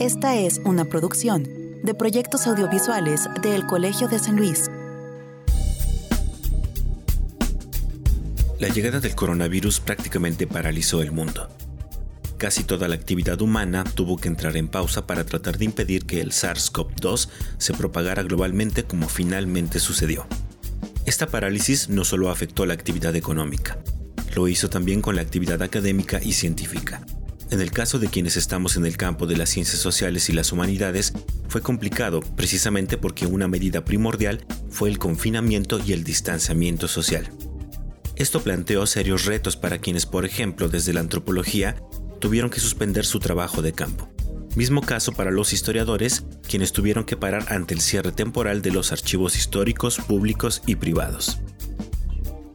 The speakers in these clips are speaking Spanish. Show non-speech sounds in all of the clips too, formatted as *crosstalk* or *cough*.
Esta es una producción de proyectos audiovisuales del Colegio de San Luis. La llegada del coronavirus prácticamente paralizó el mundo. Casi toda la actividad humana tuvo que entrar en pausa para tratar de impedir que el SARS-CoV-2 se propagara globalmente como finalmente sucedió. Esta parálisis no solo afectó la actividad económica, lo hizo también con la actividad académica y científica. En el caso de quienes estamos en el campo de las ciencias sociales y las humanidades, fue complicado precisamente porque una medida primordial fue el confinamiento y el distanciamiento social. Esto planteó serios retos para quienes, por ejemplo, desde la antropología, tuvieron que suspender su trabajo de campo. Mismo caso para los historiadores, quienes tuvieron que parar ante el cierre temporal de los archivos históricos, públicos y privados.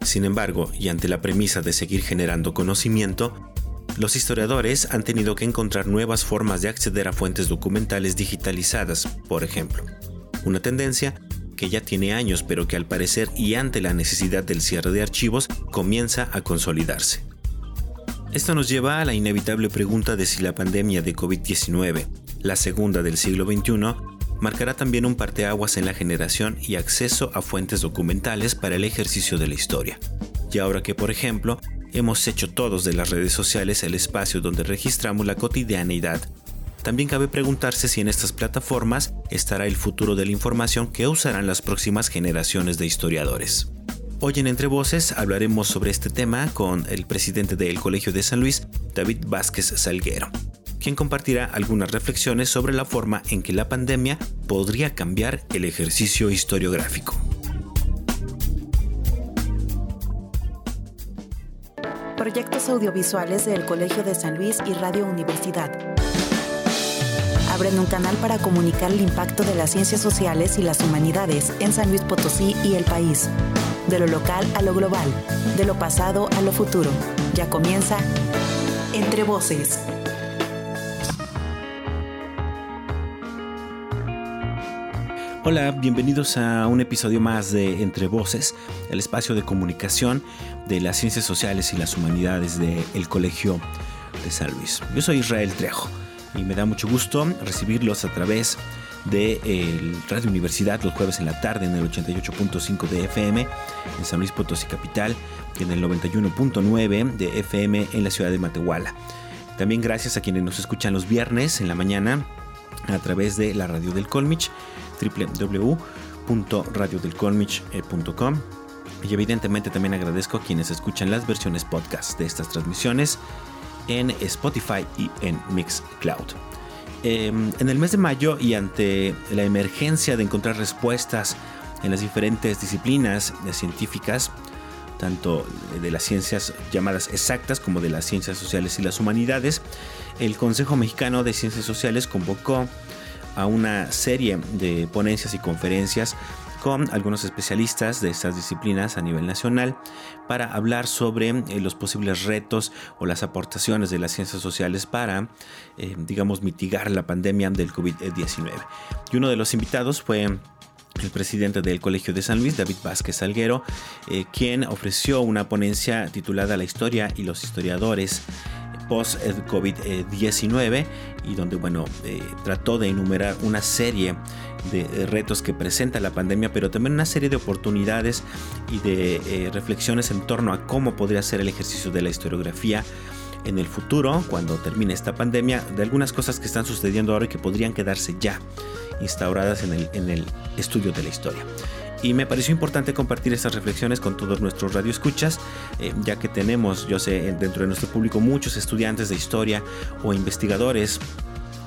Sin embargo, y ante la premisa de seguir generando conocimiento, los historiadores han tenido que encontrar nuevas formas de acceder a fuentes documentales digitalizadas, por ejemplo. Una tendencia que ya tiene años pero que al parecer y ante la necesidad del cierre de archivos comienza a consolidarse. Esto nos lleva a la inevitable pregunta de si la pandemia de COVID-19, la segunda del siglo XXI, marcará también un parteaguas en la generación y acceso a fuentes documentales para el ejercicio de la historia. Y ahora que, por ejemplo, hemos hecho todos de las redes sociales el espacio donde registramos la cotidianeidad, también cabe preguntarse si en estas plataformas estará el futuro de la información que usarán las próximas generaciones de historiadores. Hoy en Entre Voces hablaremos sobre este tema con el presidente del Colegio de San Luis, David Vázquez Salguero quien compartirá algunas reflexiones sobre la forma en que la pandemia podría cambiar el ejercicio historiográfico. Proyectos audiovisuales del Colegio de San Luis y Radio Universidad. Abren un canal para comunicar el impacto de las ciencias sociales y las humanidades en San Luis Potosí y el país. De lo local a lo global, de lo pasado a lo futuro. Ya comienza Entre Voces. Hola, bienvenidos a un episodio más de Entre Voces, el espacio de comunicación de las ciencias sociales y las humanidades del Colegio de San Luis. Yo soy Israel Trejo y me da mucho gusto recibirlos a través de Radio Universidad los jueves en la tarde en el 88.5 de FM en San Luis Potosí Capital y en el 91.9 de FM en la ciudad de Matehuala. También gracias a quienes nos escuchan los viernes en la mañana a través de la radio del Colmich www.radiodelcolmich.com y evidentemente también agradezco a quienes escuchan las versiones podcast de estas transmisiones en Spotify y en Mixcloud. Em, en el mes de mayo y ante la emergencia de encontrar respuestas en las diferentes disciplinas científicas, tanto de las ciencias llamadas exactas como de las ciencias sociales y las humanidades, el Consejo Mexicano de Ciencias Sociales convocó a una serie de ponencias y conferencias con algunos especialistas de estas disciplinas a nivel nacional para hablar sobre eh, los posibles retos o las aportaciones de las ciencias sociales para, eh, digamos, mitigar la pandemia del COVID-19. Y uno de los invitados fue el presidente del Colegio de San Luis, David Vázquez Salguero, eh, quien ofreció una ponencia titulada La historia y los historiadores post-COVID-19 y donde, bueno, eh, trató de enumerar una serie de eh, retos que presenta la pandemia, pero también una serie de oportunidades y de eh, reflexiones en torno a cómo podría ser el ejercicio de la historiografía en el futuro, cuando termine esta pandemia, de algunas cosas que están sucediendo ahora y que podrían quedarse ya instauradas en el, en el estudio de la historia y me pareció importante compartir estas reflexiones con todos nuestros radioescuchas, eh, ya que tenemos, yo sé, dentro de nuestro público muchos estudiantes de historia o investigadores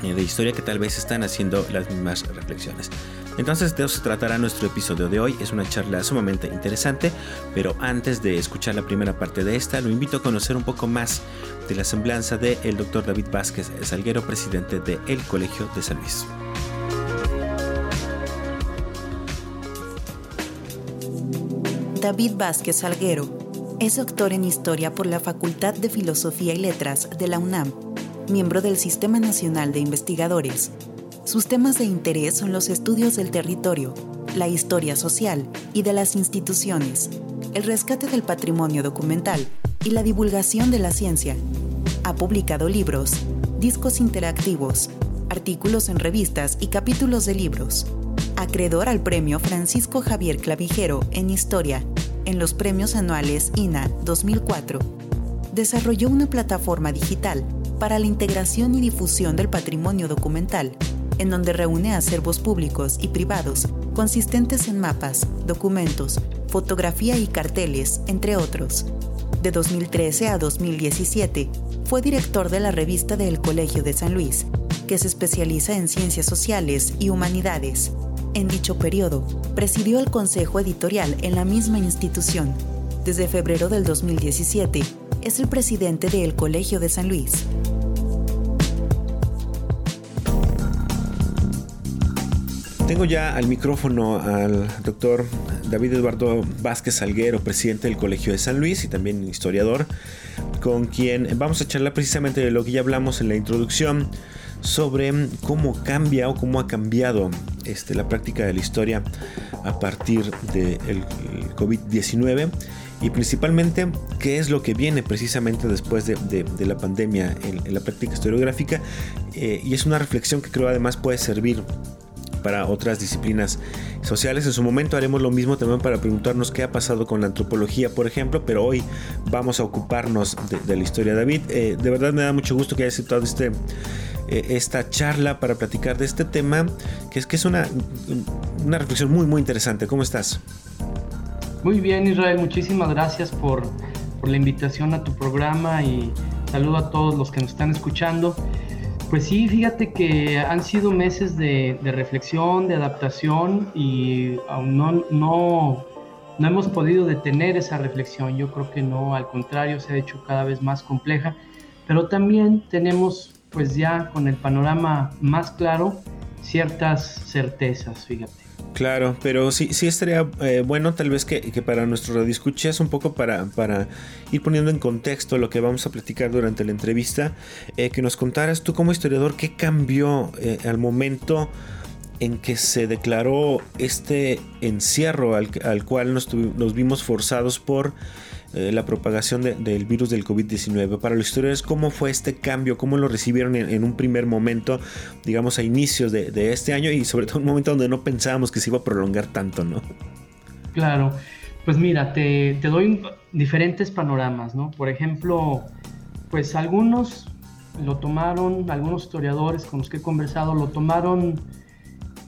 eh, de historia que tal vez están haciendo las mismas reflexiones. Entonces de eso se tratará nuestro episodio de hoy. Es una charla sumamente interesante, pero antes de escuchar la primera parte de esta, lo invito a conocer un poco más de la semblanza del el doctor David Vázquez Salguero, presidente del Colegio de San Luis. David Vázquez Salguero. Es doctor en Historia por la Facultad de Filosofía y Letras de la UNAM, miembro del Sistema Nacional de Investigadores. Sus temas de interés son los estudios del territorio, la historia social y de las instituciones, el rescate del patrimonio documental y la divulgación de la ciencia. Ha publicado libros, discos interactivos, artículos en revistas y capítulos de libros. Acreedor al premio Francisco Javier Clavijero en Historia en los premios anuales INA 2004. Desarrolló una plataforma digital para la integración y difusión del patrimonio documental, en donde reúne acervos públicos y privados consistentes en mapas, documentos, fotografía y carteles, entre otros. De 2013 a 2017, fue director de la revista del Colegio de San Luis, que se especializa en ciencias sociales y humanidades. En dicho periodo, presidió el consejo editorial en la misma institución. Desde febrero del 2017, es el presidente del Colegio de San Luis. Tengo ya al micrófono al doctor David Eduardo Vázquez Salguero, presidente del Colegio de San Luis y también historiador, con quien vamos a charlar precisamente de lo que ya hablamos en la introducción sobre cómo cambia o cómo ha cambiado este, la práctica de la historia a partir del COVID-19 y principalmente qué es lo que viene precisamente después de, la pandemia en, la práctica historiográfica eh, y es una reflexión que creo además puede servir para otras disciplinas sociales. En su momento haremos lo mismo también para preguntarnos qué ha pasado con la antropología, por ejemplo, pero hoy vamos a ocuparnos de, la historia. David, eh, de verdad me da mucho gusto que hayas aceptado este, eh, esta charla para platicar de este tema, que es que es una, una reflexión muy, muy interesante. ¿Cómo estás? Muy bien, Israel, muchísimas gracias por, por la invitación a tu programa y saludo a todos los que nos están escuchando. Pues sí, fíjate que han sido meses de, reflexión, de adaptación y aún no, no, hemos podido detener esa reflexión. Yo creo que no, al contrario, se ha hecho cada vez más compleja, pero también tenemos pues ya con el panorama más claro ciertas certezas, fíjate. Claro, pero sí, sí estaría eh, bueno tal vez que, que para nuestro radio un poco para, para ir poniendo en contexto lo que vamos a platicar durante la entrevista, eh, que nos contaras tú como historiador qué cambió eh, al momento en que se declaró este encierro al, al cual nos, nos, vimos forzados por eh, la propagación del virus del COVID-19. Para los historiadores, ¿cómo fue este cambio? ¿Cómo lo recibieron en, un primer momento, digamos, a inicios de, este año y sobre todo un momento donde no pensábamos que se iba a prolongar tanto, ¿no? Claro, pues mira, te doy diferentes panoramas, ¿no? Por ejemplo, pues algunos lo tomaron, algunos historiadores con los que he conversado lo tomaron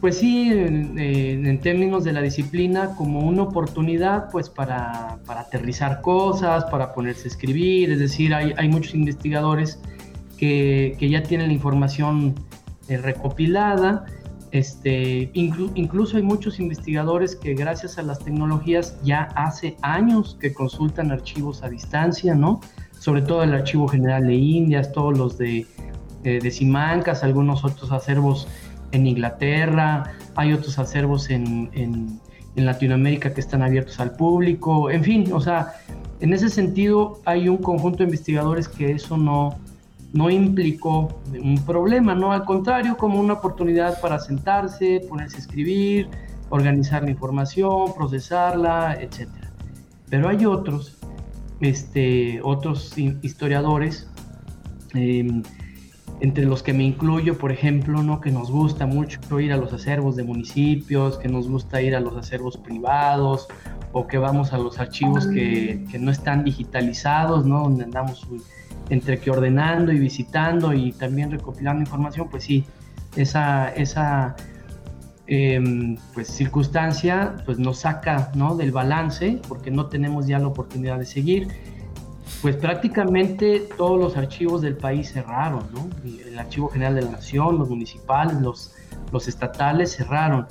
pues sí, en, términos de la disciplina, como una oportunidad pues para, aterrizar cosas, para ponerse a escribir, es decir, hay, muchos investigadores que, ya tienen la información eh, recopilada, este, incluso hay muchos investigadores que gracias a las tecnologías ya hace años que consultan archivos a distancia, ¿no? Sobre todo el Archivo General de Indias, todos los de, eh, de Simancas, algunos otros acervos en Inglaterra, hay otros acervos en, en, Latinoamérica que están abiertos al público, en fin, o sea, en ese sentido hay un conjunto de investigadores que eso no, no implicó un problema, no, al contrario, como una oportunidad para sentarse, ponerse a escribir, organizar la información, procesarla, etc. Pero hay otros, este, otros historiadores, eh, entre los que me incluyo, por ejemplo, ¿no? que nos gusta mucho ir a los acervos de municipios, que nos gusta ir a los acervos privados, o que vamos a los archivos que, no están digitalizados, ¿no? donde andamos entre que ordenando y visitando y también recopilando información, pues sí, esa, esa em, pues, circunstancia pues nos saca ¿no? del balance porque no tenemos ya la oportunidad de seguir pues prácticamente todos los archivos del país cerraron, ¿no? El Archivo General de la Nación, los municipales, los, los estatales cerraron.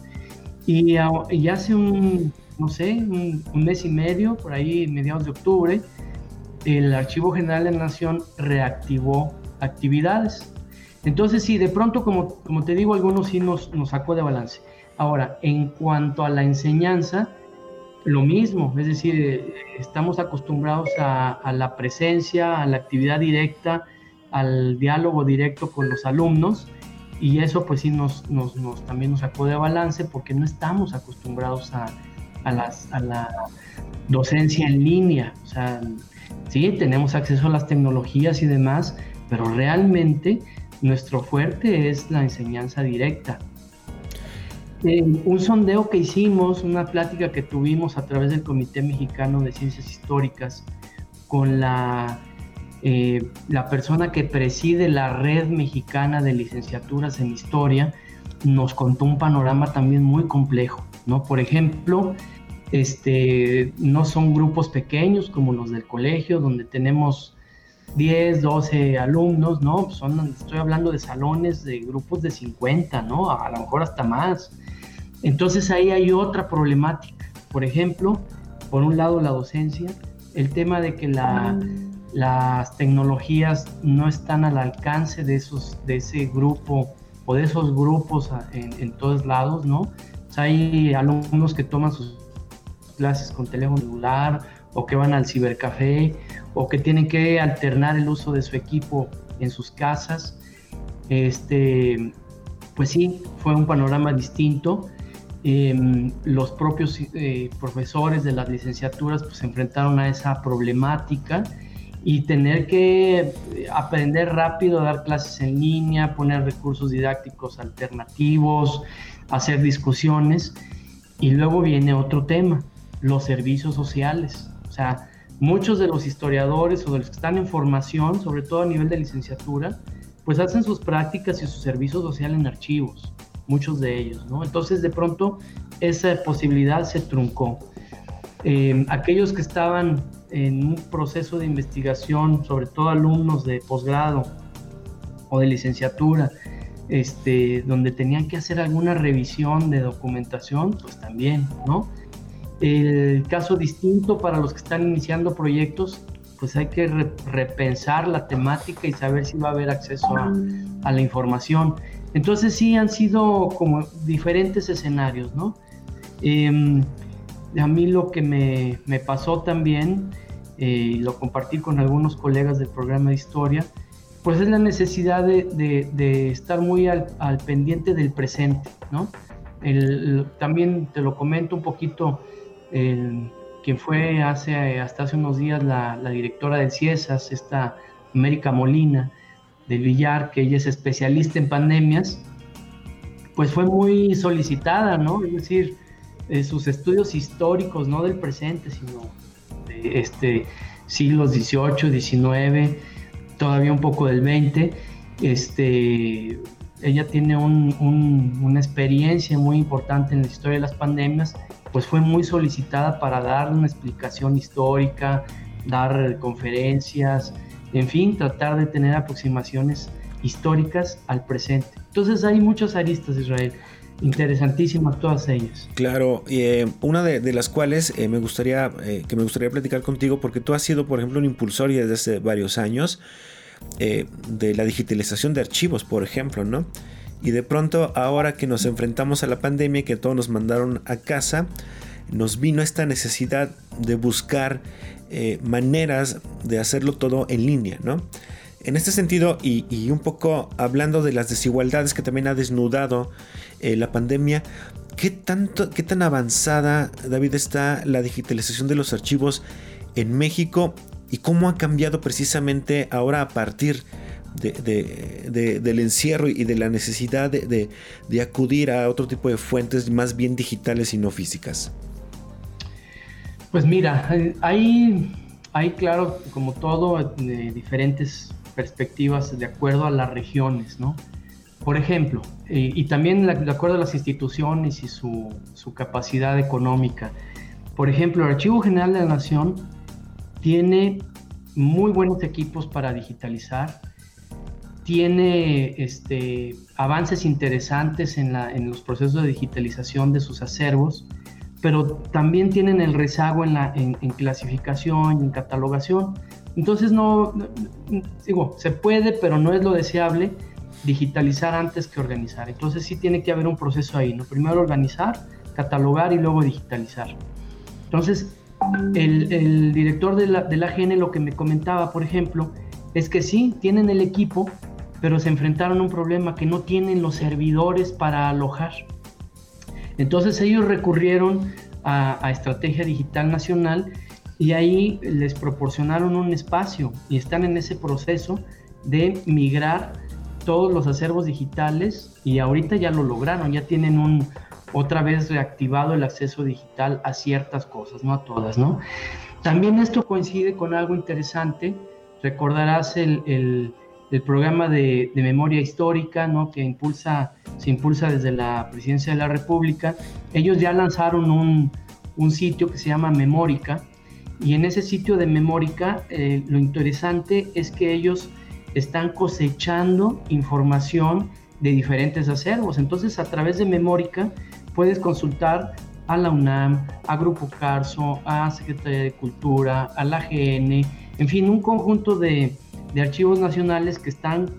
Y, hace un, no sé, un, mes y medio, por ahí, mediados de octubre, el Archivo General de la Nación reactivó actividades. Entonces, sí, de pronto, como, como te digo, algunos sí nos, nos sacó de balance. Ahora, en cuanto a la enseñanza, lo mismo, es decir, eh, estamos acostumbrados a, la presencia, a la actividad directa, al diálogo directo con los alumnos y eso pues sí nos, nos, también nos sacó de balance porque no estamos acostumbrados a, a, las, a la docencia en línea. O sea, sí, tenemos acceso a las tecnologías y demás, pero realmente nuestro fuerte es la enseñanza directa. Un sondeo que hicimos, una plática que tuvimos a través del Comité Mexicano de Ciencias Históricas con la, eh, la persona que preside la red mexicana de licenciaturas en historia, nos contó un panorama también muy complejo, ¿no? Por ejemplo, este, no son grupos pequeños como los del colegio, donde tenemos 10, 12 alumnos, ¿no? Son, estoy hablando de salones de grupos de 50, ¿no? A lo mejor hasta más. Entonces ahí hay otra problemática. Por ejemplo, por un lado la docencia, el tema de que las tecnologías no están al alcance de, esos, de ese grupo o de esos grupos en, todos lados, ¿no? hay alumnos que toman sus clases con teléfono celular o que van al cibercafé o que tienen que alternar el uso de su equipo en sus casas. Este, pues sí, fue un panorama distinto. Em, los propios eh, profesores de las licenciaturas pues, se enfrentaron a esa problemática y tener que aprender rápido dar clases en línea, poner recursos didácticos alternativos, hacer discusiones. Y luego viene otro tema, los servicios sociales. O sea, muchos de los historiadores o de los que están en formación, sobre todo a nivel de licenciatura, pues hacen sus prácticas y su servicio social en archivos, muchos de ellos, ¿no? Entonces de pronto esa posibilidad se truncó. Eh, aquellos que estaban en un proceso de investigación, sobre todo alumnos de posgrado o de licenciatura, este, donde tenían que hacer alguna revisión de documentación, pues también, ¿no? El caso distinto para los que están iniciando proyectos, pues hay que repensar la temática y saber si va a haber acceso a, la información. Entonces sí han sido como diferentes escenarios, ¿no? Em, a mí lo que me, me pasó también, eh, lo compartí con algunos colegas del programa de historia, pues es la necesidad de, de, estar muy al, pendiente del presente, ¿no? También te lo comento un poquito, el, quien fue hace, hasta hace unos días la, la, directora del CIESAS, esta América Molina del Villar, que ella es especialista en pandemias, pues fue muy solicitada, ¿no? Es decir, eh, sus estudios históricos, no del presente, sino de este, siglos XVIII, XIX, todavía un poco del XX. Este, ella tiene una experiencia muy importante en la historia de las pandemias pues fue muy solicitada para dar una explicación histórica, dar conferencias, en fin, tratar de tener aproximaciones históricas al presente. Entonces hay muchas aristas, Israel, interesantísimas todas ellas. Claro, eh, una de, las cuales eh, me gustaría eh, que me gustaría platicar contigo, porque tú has sido, por ejemplo, un impulsor desde hace varios años de la digitalización de archivos, por ejemplo, ¿no? Y de pronto, ahora que nos enfrentamos a la pandemia, que todos nos mandaron a casa, nos vino esta necesidad de buscar eh, maneras de hacerlo todo en línea, ¿no? En este sentido, y, un poco hablando de las desigualdades que también ha desnudado eh, la pandemia, ¿qué, tanto, ¿qué tan avanzada, David, está la digitalización de los archivos en México y cómo ha cambiado precisamente ahora a partir de de, del encierro y de la necesidad de, acudir a otro tipo de fuentes más bien digitales y no físicas? Pues mira, hay, hay claro, como todo, diferentes perspectivas de acuerdo a las regiones, ¿no? Por ejemplo, y, también de acuerdo a las instituciones y su capacidad económica. Por ejemplo, el Archivo General de la Nación tiene muy buenos equipos para digitalizar, tiene este, avances interesantes en, los procesos de digitalización de sus acervos, pero también tienen el rezago en, la, en, clasificación y en catalogación. Entonces, no, digo, se puede, pero no es lo deseable digitalizar antes que organizar. Entonces, sí tiene que haber un proceso ahí, ¿no? Primero organizar, catalogar y luego digitalizar. Entonces, el, director de la, de la AGN lo que me comentaba, por ejemplo, es que sí, tienen el equipo, pero se enfrentaron a un problema que no tienen los servidores para alojar. Entonces ellos recurrieron a, Estrategia Digital Nacional y ahí les proporcionaron un espacio y están en ese proceso de migrar todos los acervos digitales y ahorita ya lo lograron, ya tienen un otra vez reactivado el acceso digital a ciertas cosas, no a todas, ¿no? También esto coincide con algo interesante, recordarás el, programa de, memoria histórica, ¿no? Que impulsa, se impulsa desde la Presidencia de la República. Ellos ya lanzaron un, sitio que se llama Memórica, y en ese sitio de Memórica eh, lo interesante es que ellos están cosechando información de diferentes acervos. Entonces, a través de Memórica puedes consultar a la UNAM, a Grupo Carso, a Secretaría de Cultura, a la GN, en fin, un conjunto de, archivos nacionales que están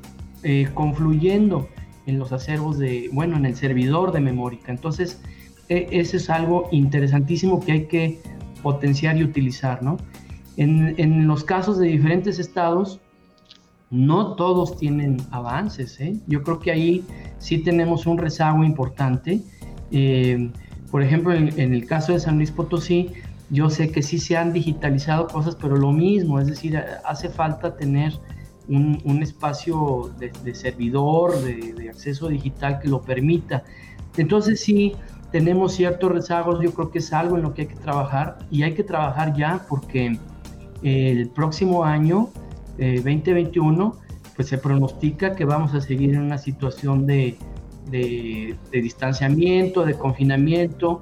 eh, confluyendo en los acervos de, bueno, en el servidor de Memórica. Entonces, e, ese es algo interesantísimo que hay que potenciar y utilizar, ¿no? En, en los casos de diferentes estados, no todos tienen avances. ¿eh? Yo creo que ahí sí tenemos un rezago importante. Eh, por ejemplo, en, el caso de San Luis Potosí, yo sé que sí se han digitalizado cosas, pero lo mismo, es decir, hace falta tener un, espacio de, servidor, de, acceso digital que lo permita. Entonces sí, tenemos ciertos rezagos, yo creo que es algo en lo que hay que trabajar y hay que trabajar ya porque el próximo año 2021, pues se pronostica que vamos a seguir en una situación de, distanciamiento, de confinamiento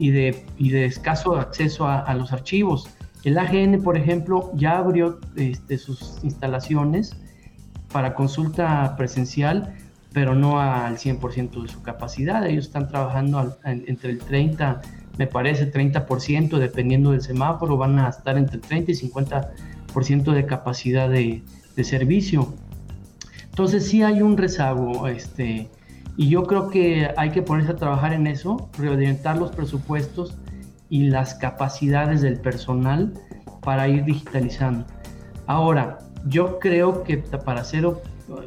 y de, de escaso acceso a, los archivos. El AGN, por ejemplo, ya abrió este, sus instalaciones para consulta presencial, pero no al 100% de su capacidad. Ellos están trabajando entre el 30, me parece, 30%, dependiendo del semáforo, van a estar entre el 30 y 50% ciento de capacidad de, servicio. Entonces sí hay un rezago, este, y yo creo que hay que ponerse a trabajar en eso, reorientar los presupuestos y las capacidades del personal para ir digitalizando. Ahora, yo creo que para hacer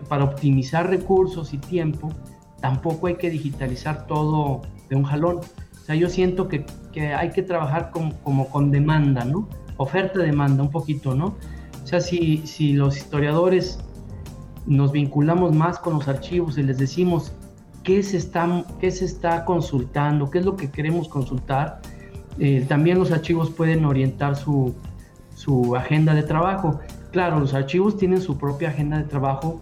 para optimizar recursos y tiempo, tampoco hay que digitalizar todo de un jalón. O sea, yo siento que, que hay que trabajar como con demanda, ¿no? oferta-demanda un poquito, ¿no? O sea, si, si los historiadores nos vinculamos más con los archivos y les decimos qué se está, qué se está consultando, qué es lo que queremos consultar, eh, también los archivos pueden orientar su, su agenda de trabajo. Claro, los archivos tienen su propia agenda de trabajo,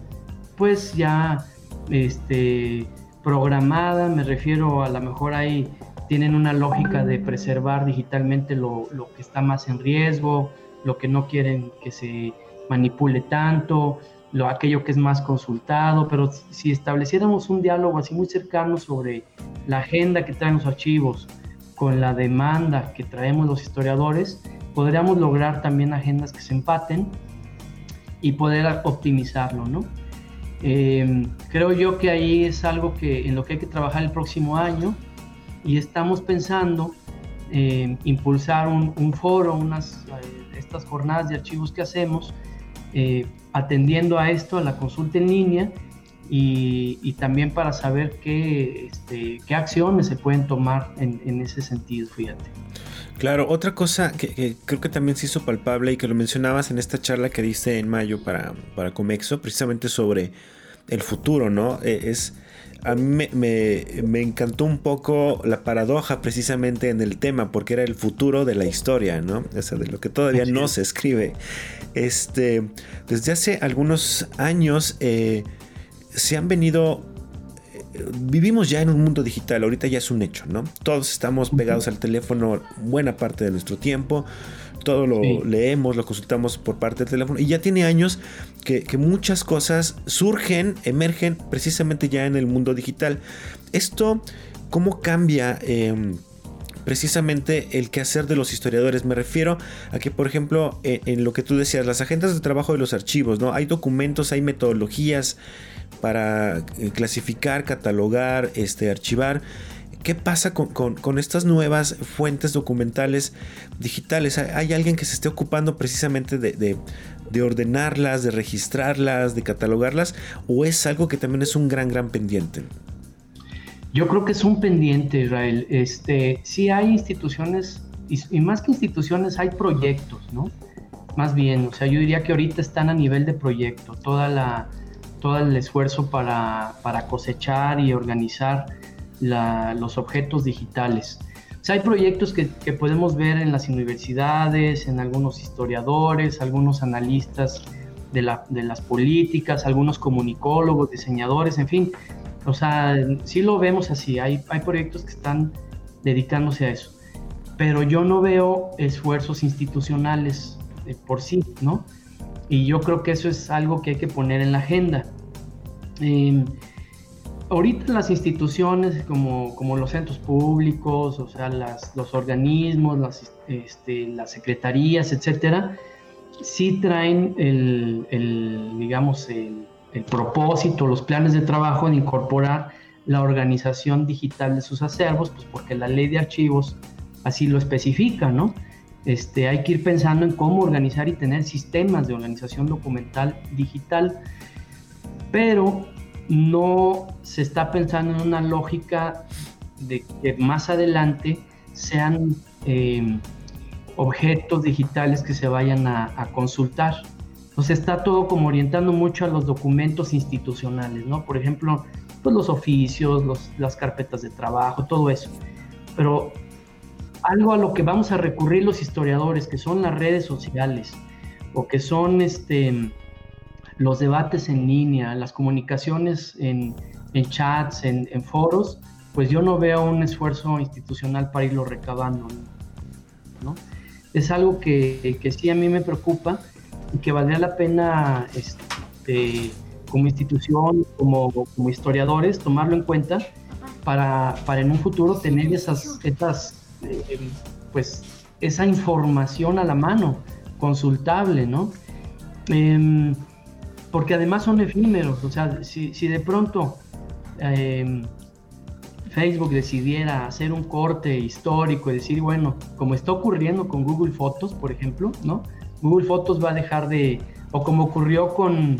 pues ya este, programada, me refiero a lo mejor hay tienen una lógica de preservar digitalmente lo, que está más en riesgo, lo que no quieren que se manipule tanto, lo, aquello que es más consultado, pero si estableciéramos un diálogo así muy cercano sobre la agenda que traen los archivos con la demanda que traemos los historiadores, podríamos lograr también agendas que se empaten y poder optimizarlo, ¿no? Eh, creo yo que ahí es algo que en lo que hay que trabajar el próximo año y estamos pensando en impulsar un, foro, unas, eh, estas jornadas de archivos que hacemos, eh, atendiendo a esto, a la consulta en línea y, también para saber qué, este, qué acciones se pueden tomar en, ese sentido, fíjate. Claro, otra cosa que, creo que también se hizo palpable y que lo mencionabas en esta charla que diste en mayo para, para Comexo, precisamente sobre el futuro, ¿no? E, es a mí me, encantó un poco la paradoja precisamente en el tema, porque era el futuro de la historia, ¿no? O sea, de lo que todavía no se escribe. Este, desde hace algunos años eh, se han venido eh, vivimos ya en un mundo digital, ahorita ya es un hecho, ¿no? Todos estamos pegados al teléfono buena parte de nuestro tiempo todo lo leemos, lo consultamos por parte del teléfono. Y ya tiene años que, muchas cosas surgen, emergen precisamente ya en el mundo digital. Esto, ¿cómo cambia? Em, precisamente el quehacer de los historiadores. Me refiero a que, por ejemplo, en, lo que tú decías, las agendas de trabajo de los archivos, ¿no? Hay documentos, hay metodologías para eh, clasificar, catalogar, este, archivar. ¿Qué pasa con, estas nuevas fuentes documentales digitales? ¿Hay alguien que se esté ocupando precisamente de, ordenarlas, de registrarlas, de catalogarlas? ¿O es algo que también es un gran, gran pendiente? Yo creo que es un pendiente, Israel. Este, sí hay instituciones, y, más que instituciones, hay proyectos, ¿no? Más bien, o sea, yo diría que ahorita están a nivel de proyecto. Toda la, todo el esfuerzo para, cosechar y organizar los objetos digitales. hay proyectos que, podemos ver en las universidades, en algunos historiadores, algunos analistas de, las políticas, algunos comunicólogos, diseñadores, en fin. O sea, sí lo vemos así, hay, hay proyectos que están dedicándose a eso. Pero yo no veo esfuerzos institucionales eh, por sí, ¿no? Y yo creo que eso es algo que hay que poner en la agenda. Eh, ahorita las instituciones como, como, los centros públicos, o sea, las, los organismos, las, este, las secretarías, etcétera, sí traen el, el digamos, el, el, propósito, los planes de trabajo de incorporar la organización digital de sus acervos, pues porque la ley de archivos así lo especifica, ¿no? Este, hay que ir pensando en cómo organizar y tener sistemas de organización documental digital, pero no se está pensando en una lógica de que más adelante sean em, objetos digitales que se vayan a, consultar. Entonces está todo como orientando mucho a los documentos institucionales, ¿no? Por ejemplo, pues los oficios, las carpetas de trabajo, todo eso. Pero algo a lo que vamos a recurrir los historiadores, que son las redes sociales o que son este, los debates en línea, las comunicaciones en, chats, en, foros, pues yo no veo un esfuerzo institucional para irlo recabando. ¿no? Es algo que, que, sí a mí me preocupa y que valdría la pena este, como institución, como, como historiadores, tomarlo en cuenta para, para en un futuro tener esas, esas eh, pues esa información a la mano, consultable, ¿no? Em, porque además son efímeros, o sea, si, de pronto em, Facebook decidiera hacer un corte histórico y decir, bueno, como está ocurriendo con Google Fotos, por ejemplo, ¿no? Google Fotos va a dejar de, o como ocurrió con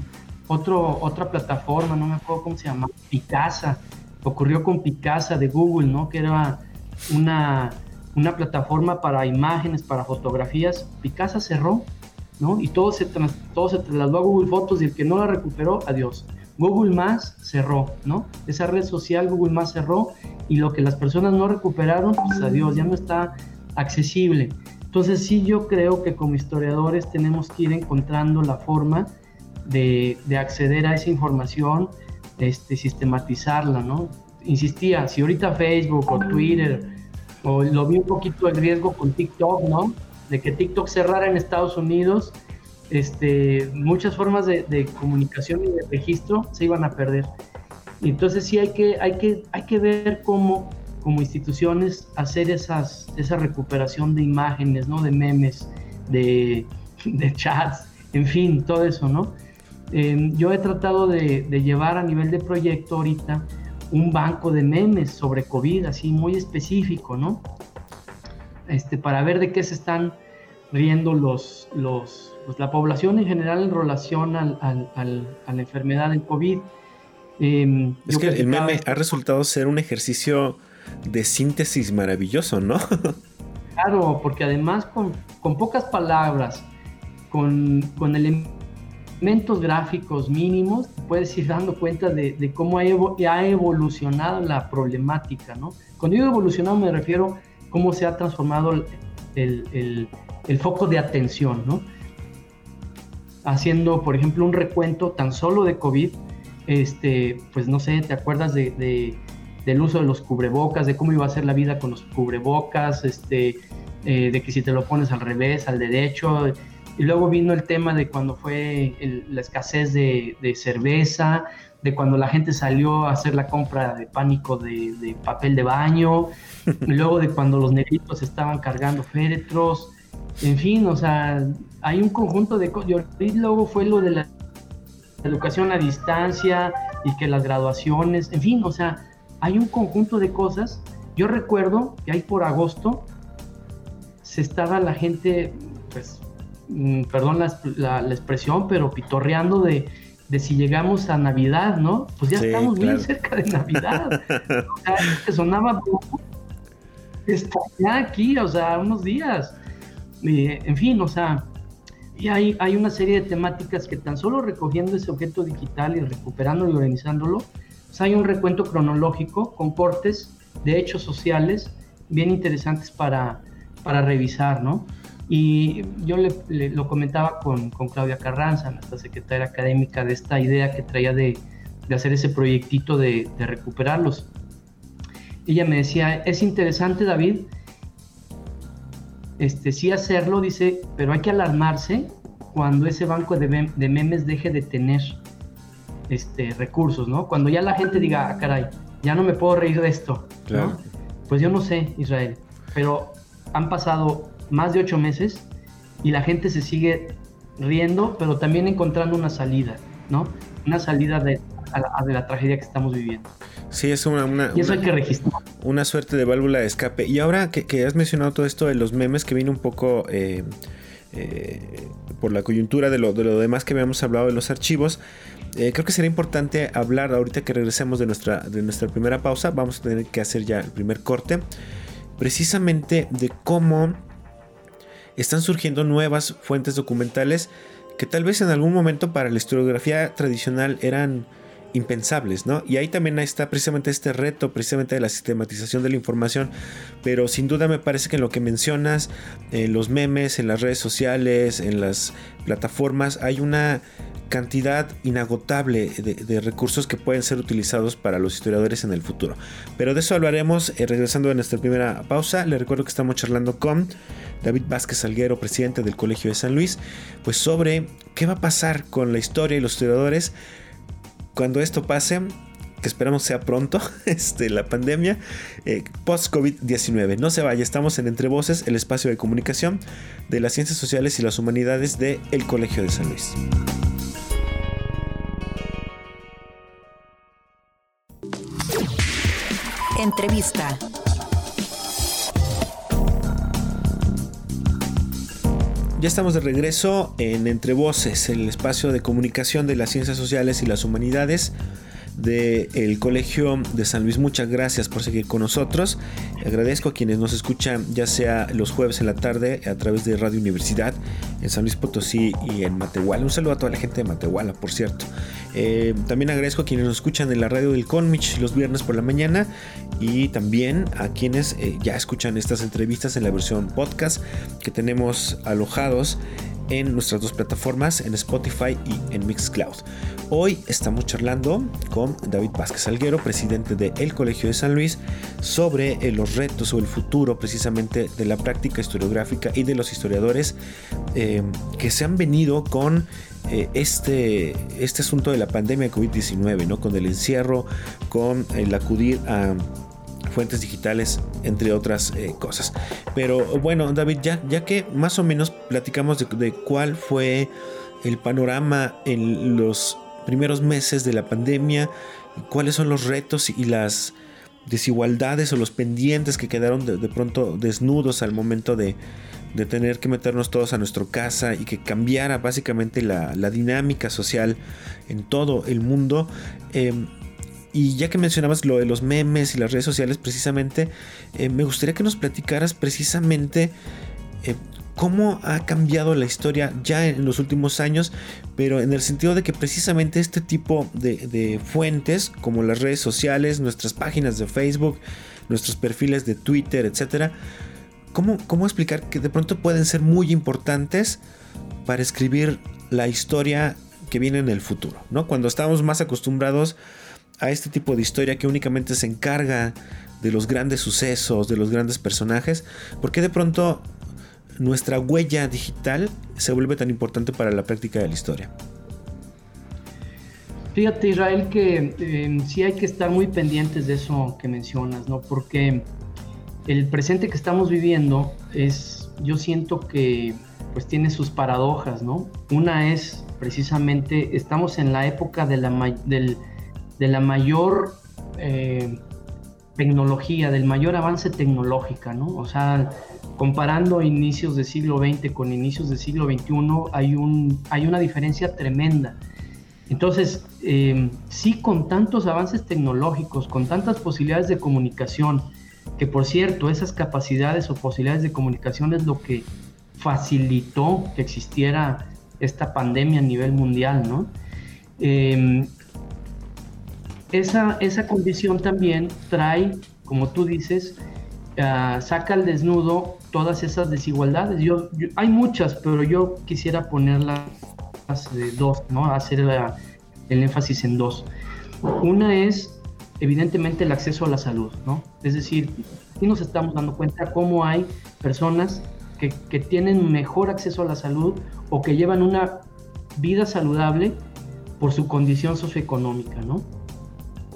otro, otra plataforma, no me acuerdo cómo se llama, Picasa, ocurrió con Picasa de Google, ¿no? Que era una una plataforma para imágenes, para fotografías, Picasa cerró, ¿no? Y todo se, todo se trasladó a Google Fotos y el que no la recuperó, adiós. Google Más cerró, ¿no? Esa red social Google Más cerró y lo que las personas no recuperaron, pues adiós, ya no está accesible. Entonces sí yo creo que como historiadores tenemos que ir encontrando la forma de, de acceder a esa información, este, sistematizarla, ¿no? Insistía, si ahorita Facebook o Twitter o lo vi un poquito el riesgo con TikTok, ¿no? De que TikTok cerrara en Estados Unidos, este, muchas formas de, comunicación y de registro se iban a perder. Entonces sí hay que, hay que, hay que ver cómo como instituciones hacer esas, esa recuperación de imágenes, ¿no? De memes, de, de chats, en fin, todo eso, ¿no? Em, yo he tratado de, de, llevar a nivel de proyecto ahorita un banco de memes sobre COVID, así muy específico, ¿no? Este, para ver de qué se están riendo los, los, pues, la población en general en relación al, a la enfermedad del COVID. Em, es que el meme ha resultado ser un ejercicio de síntesis maravilloso, ¿no? *laughs* claro, porque además con, con pocas palabras, con, con el elementos gráficos mínimos, puedes ir dando cuenta de, cómo ha, evolucionado la problemática, ¿no? Cuando digo evolucionado me refiero a cómo se ha transformado el, foco de atención, ¿no? Haciendo, por ejemplo, un recuento tan solo de COVID, este, pues no sé, ¿te acuerdas de, del uso de los cubrebocas, de cómo iba a ser la vida con los cubrebocas, este, eh, de que si te lo pones al revés, al derecho, y luego vino el tema de cuando fue la escasez de, cerveza, de cuando la gente salió a hacer la compra de pánico de, papel de baño, *laughs* y luego de cuando los negritos estaban cargando féretros, en fin, o sea, hay un conjunto de cosas. Y luego fue lo de la educación a distancia y que las graduaciones, en fin, o sea, hay un conjunto de cosas. Yo recuerdo que ahí por agosto se estaba la gente, Mm, perdón la, expresión, pero pitorreando de, si llegamos a Navidad, ¿no? Pues ya estamos bien cerca de Navidad. *laughs* o sea, que sonaba está ya aquí, o sea, unos días. en fin, o sea, Y hay, hay una serie de temáticas que tan solo recogiendo ese objeto digital y recuperándolo y organizándolo, pues hay un recuento cronológico con cortes de hechos sociales bien interesantes para, para revisar, ¿no? Y yo le, lo comentaba con, con, Claudia Carranza, nuestra secretaria académica, de esta idea que traía de, de hacer ese proyectito de, de, recuperarlos. Ella me decía, es interesante David, este, sí hacerlo, dice, pero hay que alarmarse cuando ese banco de, de memes deje de tener este, recursos, ¿no? Cuando ya la gente diga, ah, caray, ya no me puedo reír de esto, claro. Pues yo no sé, Israel, pero han pasado más de ocho meses y la gente se sigue riendo, pero también encontrando una salida, ¿no? Una salida de, la, tragedia que estamos viviendo. Sí, es una, y eso hay que registrar. Una suerte de válvula de escape. Y ahora que, has mencionado todo esto de los memes, que viene un poco eh, eh, por la coyuntura de lo, de lo demás que habíamos hablado de los archivos, eh, creo que sería importante hablar ahorita que regresemos de nuestra, de nuestra primera pausa. Vamos a tener que hacer ya el primer corte. Precisamente de cómo están surgiendo nuevas fuentes documentales que tal vez en algún momento para la historiografía tradicional eran impensables, ¿no? Y ahí también está precisamente este reto, precisamente de la sistematización de la información, pero sin duda me parece que en lo que mencionas, en los memes, en las redes sociales, en las plataformas, hay una cantidad inagotable de, recursos que pueden ser utilizados para los historiadores en el futuro. Pero de eso hablaremos eh, regresando a nuestra primera pausa. Le recuerdo que estamos charlando con David Vázquez Salguero, presidente del Colegio de San Luis, pues sobre qué va a pasar con la historia y los historiadores cuando esto pase, que esperamos sea pronto, *laughs* este, la pandemia, eh, post-COVID-19. No se vaya, estamos en Entre Voces, el espacio de comunicación de las ciencias sociales y las humanidades del el Colegio de San Luis. Entrevista. Ya estamos de regreso en Entre Voces, el espacio de comunicación de las ciencias sociales y las humanidades del Colegio de San Luis. Muchas gracias por seguir con nosotros. Agradezco a quienes nos escuchan ya sea los jueves en la tarde a través de Radio Universidad en San Luis Potosí y en Matehuala. Un saludo a toda la gente de Matehuala, por cierto. Eh, también agradezco a quienes nos escuchan en la radio del Conmich los viernes por la mañana y también a quienes eh, ya escuchan estas entrevistas en la versión podcast que tenemos alojados en nuestras dos plataformas, en Spotify y en Mixcloud. Hoy estamos charlando con David Vázquez Alguero, presidente del El Colegio de San Luis, sobre eh, los retos o el futuro precisamente de la práctica historiográfica y de los historiadores eh, que se han venido con eh, este, este asunto de la pandemia de COVID-19, ¿no? con el encierro, con el acudir a fuentes digitales, entre otras eh, cosas. Pero bueno, David, ya, ya que más o menos platicamos de, cuál fue el panorama en los primeros meses de la pandemia, cuáles son los retos y las desigualdades o los pendientes que quedaron de, pronto desnudos al momento de, de, tener que meternos todos a nuestra casa y que cambiara básicamente la, la dinámica social en todo el mundo. Eh, y ya que mencionabas lo de los memes y las redes sociales, precisamente, eh, me gustaría que nos platicaras precisamente eh, cómo ha cambiado la historia ya en los últimos años, pero en el sentido de que precisamente este tipo de, fuentes, como las redes sociales, nuestras páginas de Facebook, nuestros perfiles de Twitter, etcétera, ¿cómo, cómo explicar que de pronto pueden ser muy importantes para escribir la historia que viene en el futuro, ¿no? Cuando estamos más acostumbrados a este tipo de historia que únicamente se encarga de los grandes sucesos, de los grandes personajes, ¿por qué de pronto nuestra huella digital se vuelve tan importante para la práctica de la historia? Fíjate Israel que eh, sí hay que estar muy pendientes de eso que mencionas, ¿no? Porque el presente que estamos viviendo es, yo siento que pues tiene sus paradojas, ¿no? Una es precisamente, estamos en la época de la, del, de la mayor eh, tecnología, del mayor avance tecnológico, ¿no? O sea, comparando inicios del siglo XX con inicios del siglo XXI, hay, un, hay una diferencia tremenda. Entonces, eh, sí, con tantos avances tecnológicos, con tantas posibilidades de comunicación, que por cierto, esas capacidades o posibilidades de comunicación es lo que facilitó que existiera esta pandemia a nivel mundial, ¿no? Em, esa, esa condición también trae, como tú dices, ah, saca al desnudo todas esas desigualdades. Yo, hay muchas, pero yo quisiera ponerlas de dos, ¿no? Hacer el énfasis en dos. Una es, evidentemente, el acceso a la salud, ¿no? Es decir, aquí nos estamos dando cuenta cómo hay personas que, que tienen mejor acceso a la salud o que llevan una vida saludable por su condición socioeconómica, ¿no?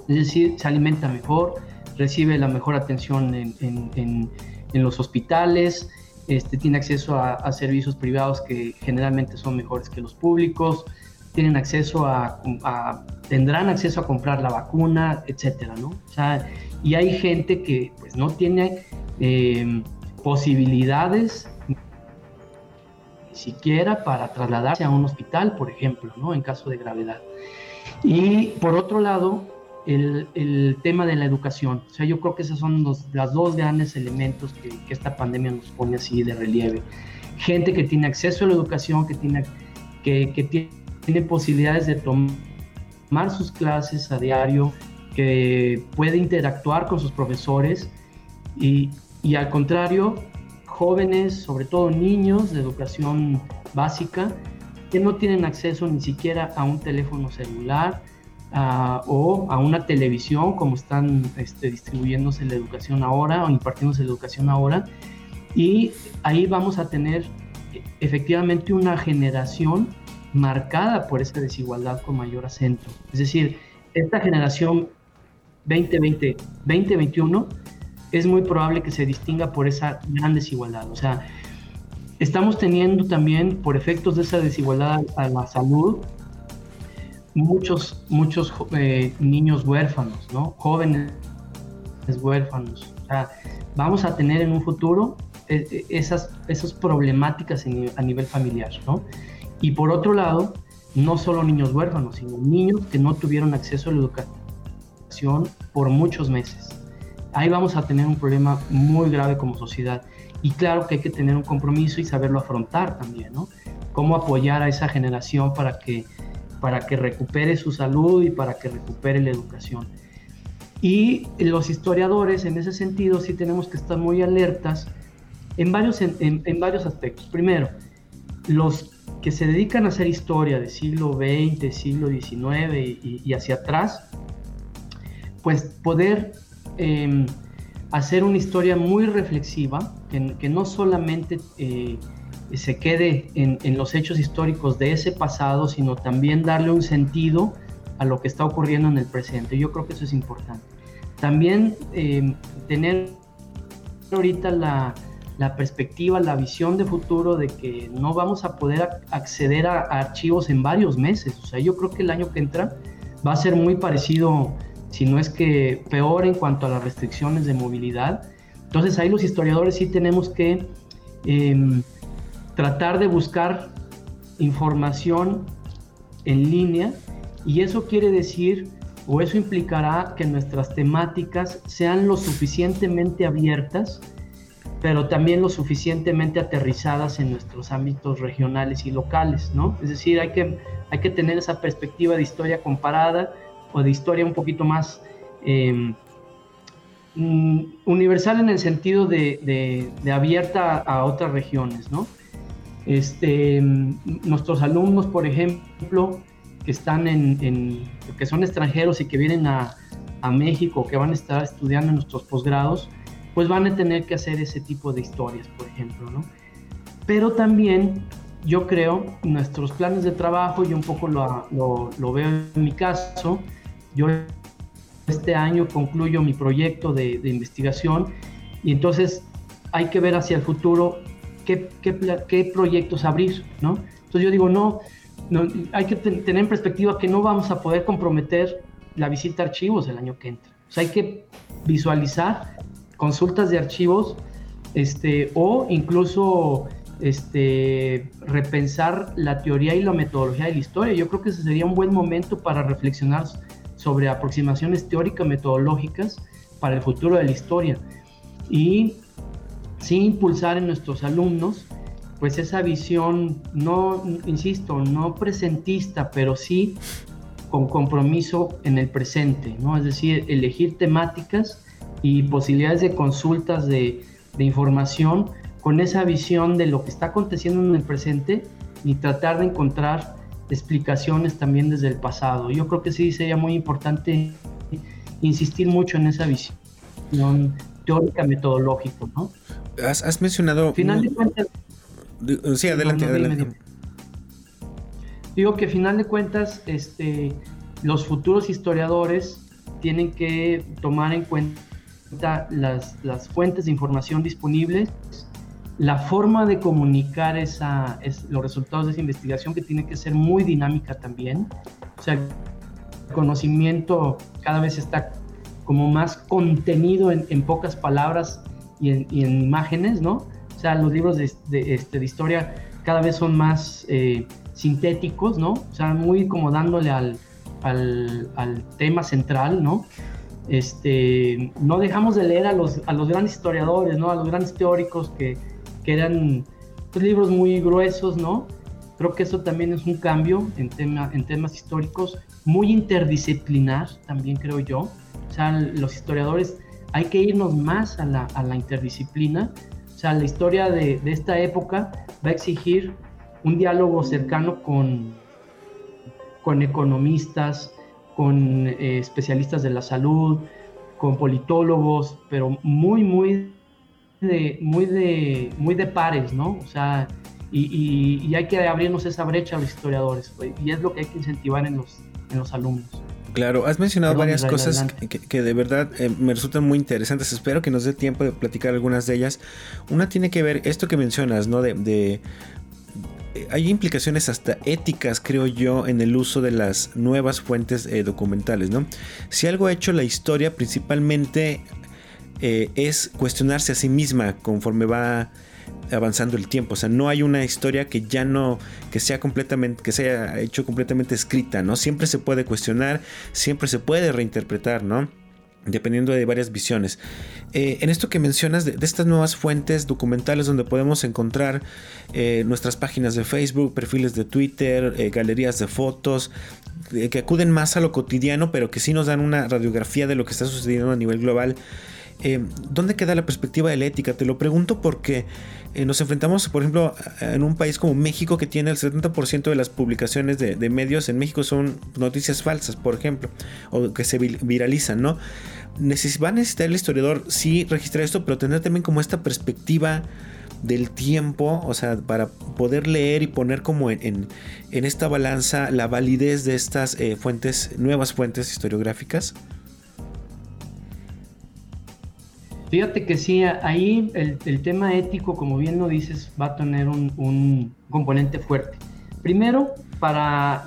Es decir, se alimenta mejor, recibe la mejor atención en, en, los hospitales, este, tiene acceso a, servicios privados que generalmente son mejores que los públicos, tienen acceso a, tendrán acceso a comprar la vacuna, etcétera, ¿no? O sea, y hay gente que pues no tiene eh, posibilidades ni siquiera para trasladarse a un hospital, por ejemplo, ¿no? En caso de gravedad. Y por otro lado, el, tema de la educación. O sea, yo creo que esos son los las dos grandes elementos que, esta pandemia nos pone así de relieve. Gente que tiene acceso a la educación, que tiene, que, tiene posibilidades de tomar sus clases a diario, que puede interactuar con sus profesores y al contrario, jóvenes, sobre todo niños de educación básica, que no tienen acceso ni siquiera a un teléfono celular, o a una televisión, como están este, distribuyéndose la educación ahora o impartiéndose la educación ahora. Y ahí vamos a tener efectivamente una generación marcada por esa desigualdad con mayor acento. Es decir, esta generación 2020-2021 es muy probable que se distinga por esa gran desigualdad. O sea, estamos teniendo también, por efectos de esa desigualdad a la salud, muchos, muchos eh, niños huérfanos, ¿no? Jóvenes huérfanos. O sea, vamos a tener en un futuro eh, eh, esas, esas problemáticas a nivel familiar, ¿no? Y por otro lado, no solo niños huérfanos, sino niños que no tuvieron acceso a la educación por muchos meses. Ahí vamos a tener un problema muy grave como sociedad. Y claro que hay que tener un compromiso y saberlo afrontar también, ¿no? Cómo apoyar a esa generación para que para que recupere su salud y para que recupere la educación. Y los historiadores en ese sentido sí tenemos que estar muy alertas en varios, en, varios aspectos. Primero, los que se dedican a hacer historia de siglo XX, siglo XIX y, hacia atrás, pues poder em, hacer una historia muy reflexiva, que, que no solamente eh, se quede en, los hechos históricos de ese pasado, sino también darle un sentido a lo que está ocurriendo en el presente. Yo creo que eso es importante. También eh, tener ahorita la, perspectiva, la visión de futuro de que no vamos a poder acceder a, archivos en varios meses. O sea, yo creo que el año que entra va a ser muy parecido, si no es que peor en cuanto a las restricciones de movilidad. Entonces ahí los historiadores sí tenemos que... Em, tratar de buscar información en línea y eso quiere decir o eso implicará que nuestras temáticas sean lo suficientemente abiertas, pero también lo suficientemente aterrizadas en nuestros ámbitos regionales y locales, ¿no? Es decir, hay que, hay que tener esa perspectiva de historia comparada o de historia un poquito más em, mm, universal en el sentido de, de abierta a otras regiones, ¿no? Este, nuestros alumnos, por ejemplo, que están en, que son extranjeros y que vienen a, a, México, que van a estar estudiando en nuestros posgrados, pues van a tener que hacer ese tipo de historias, por ejemplo, ¿no? Pero también yo creo nuestros planes de trabajo, y un poco lo, veo en mi caso, yo este año concluyo mi proyecto de investigación y entonces hay que ver hacia el futuro qué, proyectos abrir, ¿no? Entonces yo digo, no, hay que tener en perspectiva que no vamos a poder comprometer la visita a archivos el año que entra. O sea, hay que visualizar consultas de archivos este, o incluso este, repensar la teoría y la metodología de la historia. Yo creo que ese sería un buen momento para reflexionar sobre aproximaciones teóricas metodológicas para el futuro de la historia. Y sí impulsar en nuestros alumnos pues esa visión, no, insisto, no presentista, pero sí con compromiso en el presente, ¿no? Es decir, elegir temáticas y posibilidades de consultas de, de información con esa visión de lo que está aconteciendo en el presente y tratar de encontrar explicaciones también desde el pasado. Yo creo que sí sería muy importante insistir mucho en esa visión teórica metodológica, ¿no? Has, mencionado... Final de cuentas... Sí, adelante, adelante. Digo que final de cuentas, este, los futuros historiadores tienen que tomar en cuenta las, las fuentes de información disponibles la forma de comunicar esa, es, los resultados de esa investigación que tiene que ser muy dinámica también. O sea, el conocimiento cada vez está como más contenido en, en pocas palabras y en, y en, imágenes, ¿no? O sea, los libros de, de, este, de historia cada vez son más eh, sintéticos, ¿no? O sea, muy como dándole al, al, al tema central, ¿no? Este, no dejamos de leer a los, a los grandes historiadores, ¿no? A los grandes teóricos que, que eran pues, libros muy gruesos, ¿no? Creo que eso también es un cambio en, tema, en temas históricos, muy interdisciplinar también creo yo. O sea, los historiadores hay que irnos más a la, a la interdisciplina. O sea, la historia de, de, esta época va a exigir un diálogo cercano con, con economistas, con eh, especialistas de la salud, con politólogos, pero muy, muy de, muy, de, muy de pares, ¿no? O sea, y, y, hay que abrirnos esa brecha a los historiadores, y es lo que hay que incentivar en los, en los alumnos. Claro, has mencionado varias cosas que, que, de verdad eh, me resultan muy interesantes. Espero que nos dé tiempo de platicar algunas de ellas. Una tiene que ver esto que mencionas, ¿no? De, de eh, hay implicaciones hasta éticas, creo yo, en el uso de las nuevas fuentes eh, documentales, ¿no? Si algo ha hecho la historia, principalmente eh, es cuestionarse a sí misma conforme va avanzando el tiempo. O sea, no hay una historia que ya no, que sea completamente, que se haya hecho completamente escrita, ¿no? Siempre se puede cuestionar, siempre se puede reinterpretar, ¿no? Dependiendo de varias visiones. Eh, en esto que mencionas de, estas nuevas fuentes documentales donde podemos encontrar eh, nuestras páginas de Facebook, perfiles de Twitter, eh, galerías de fotos, que acuden más a lo cotidiano, pero que sí nos dan una radiografía de lo que está sucediendo a nivel global. Eh, ¿dónde queda la perspectiva de la ética? Te lo pregunto porque eh, nos enfrentamos, por ejemplo, en un país como México que tiene el 70% de las publicaciones de, de, medios en México son noticias falsas, por ejemplo, o que se viralizan, ¿no? Neces va a necesitar el historiador sí registrar esto, pero tener también como esta perspectiva del tiempo, o sea, para poder leer y poner como en, esta balanza la validez de estas eh, fuentes, nuevas fuentes historiográficas. Fíjate que sí, ahí el, el, tema ético, como bien lo dices, va a tener un, un, componente fuerte. Primero, para,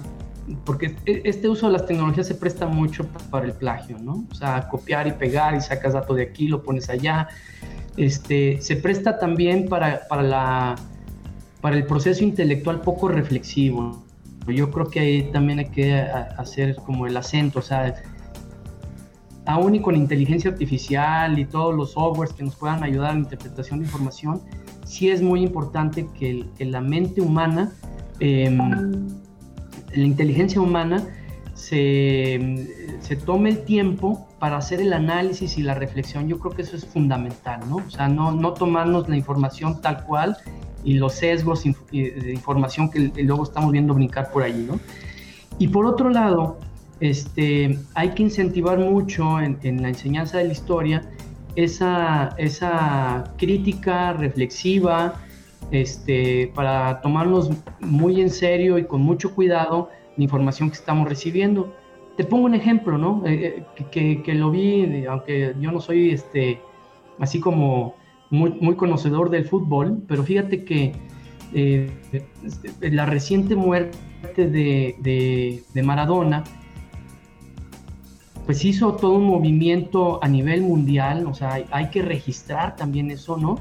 porque e, este uso de las tecnologías se presta mucho para el plagio, ¿no? O sea, copiar y pegar y sacas datos de aquí, lo pones allá. Este, se presta también para, para, la, para el proceso intelectual poco reflexivo. Yo creo que ahí también hay que hacer como el acento, o sea, aún y con inteligencia artificial y todos los softwares que nos puedan ayudar en la interpretación de información, sí es muy importante que, la mente humana, eh, la inteligencia humana, se, tome el tiempo para hacer el análisis y la reflexión. Yo creo que eso es fundamental, ¿no? O sea, no, no tomarnos la información tal cual y los sesgos de información que luego estamos viendo brincar por ahí, ¿no? Y por otro lado, este, hay que incentivar mucho en, en, la enseñanza de la historia esa, crítica reflexiva este, para tomarnos muy en serio y con mucho cuidado la información que estamos recibiendo. Te pongo un ejemplo, ¿no? Eh, eh que, lo vi, aunque yo no soy este, así como muy, conocedor del fútbol, pero fíjate que eh, la reciente muerte de Maradona, pues hizo todo un movimiento a nivel mundial, o sea, hay, que registrar también eso, ¿no?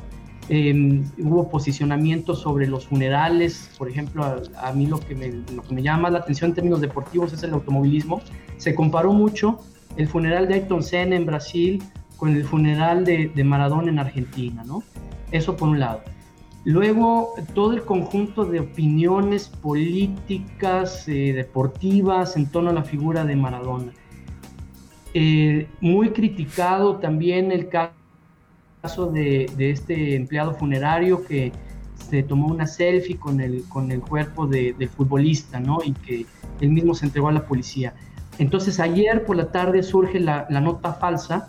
Eh, hubo posicionamiento sobre los funerales, por ejemplo, a, mí lo que, me, llama la atención en términos deportivos es el automovilismo. Se comparó mucho el funeral de Ayrton Senna en Brasil con el funeral de, de Maradona en Argentina, ¿no? Eso por un lado. Luego, todo el conjunto de opiniones políticas, eh, deportivas en torno a la figura de Maradona. Eh, muy criticado también el caso de, este empleado funerario que se tomó una selfie con el, con el cuerpo del futbolista, ¿no? Y que él mismo se entregó a la policía. Entonces ayer por la tarde surge la, nota falsa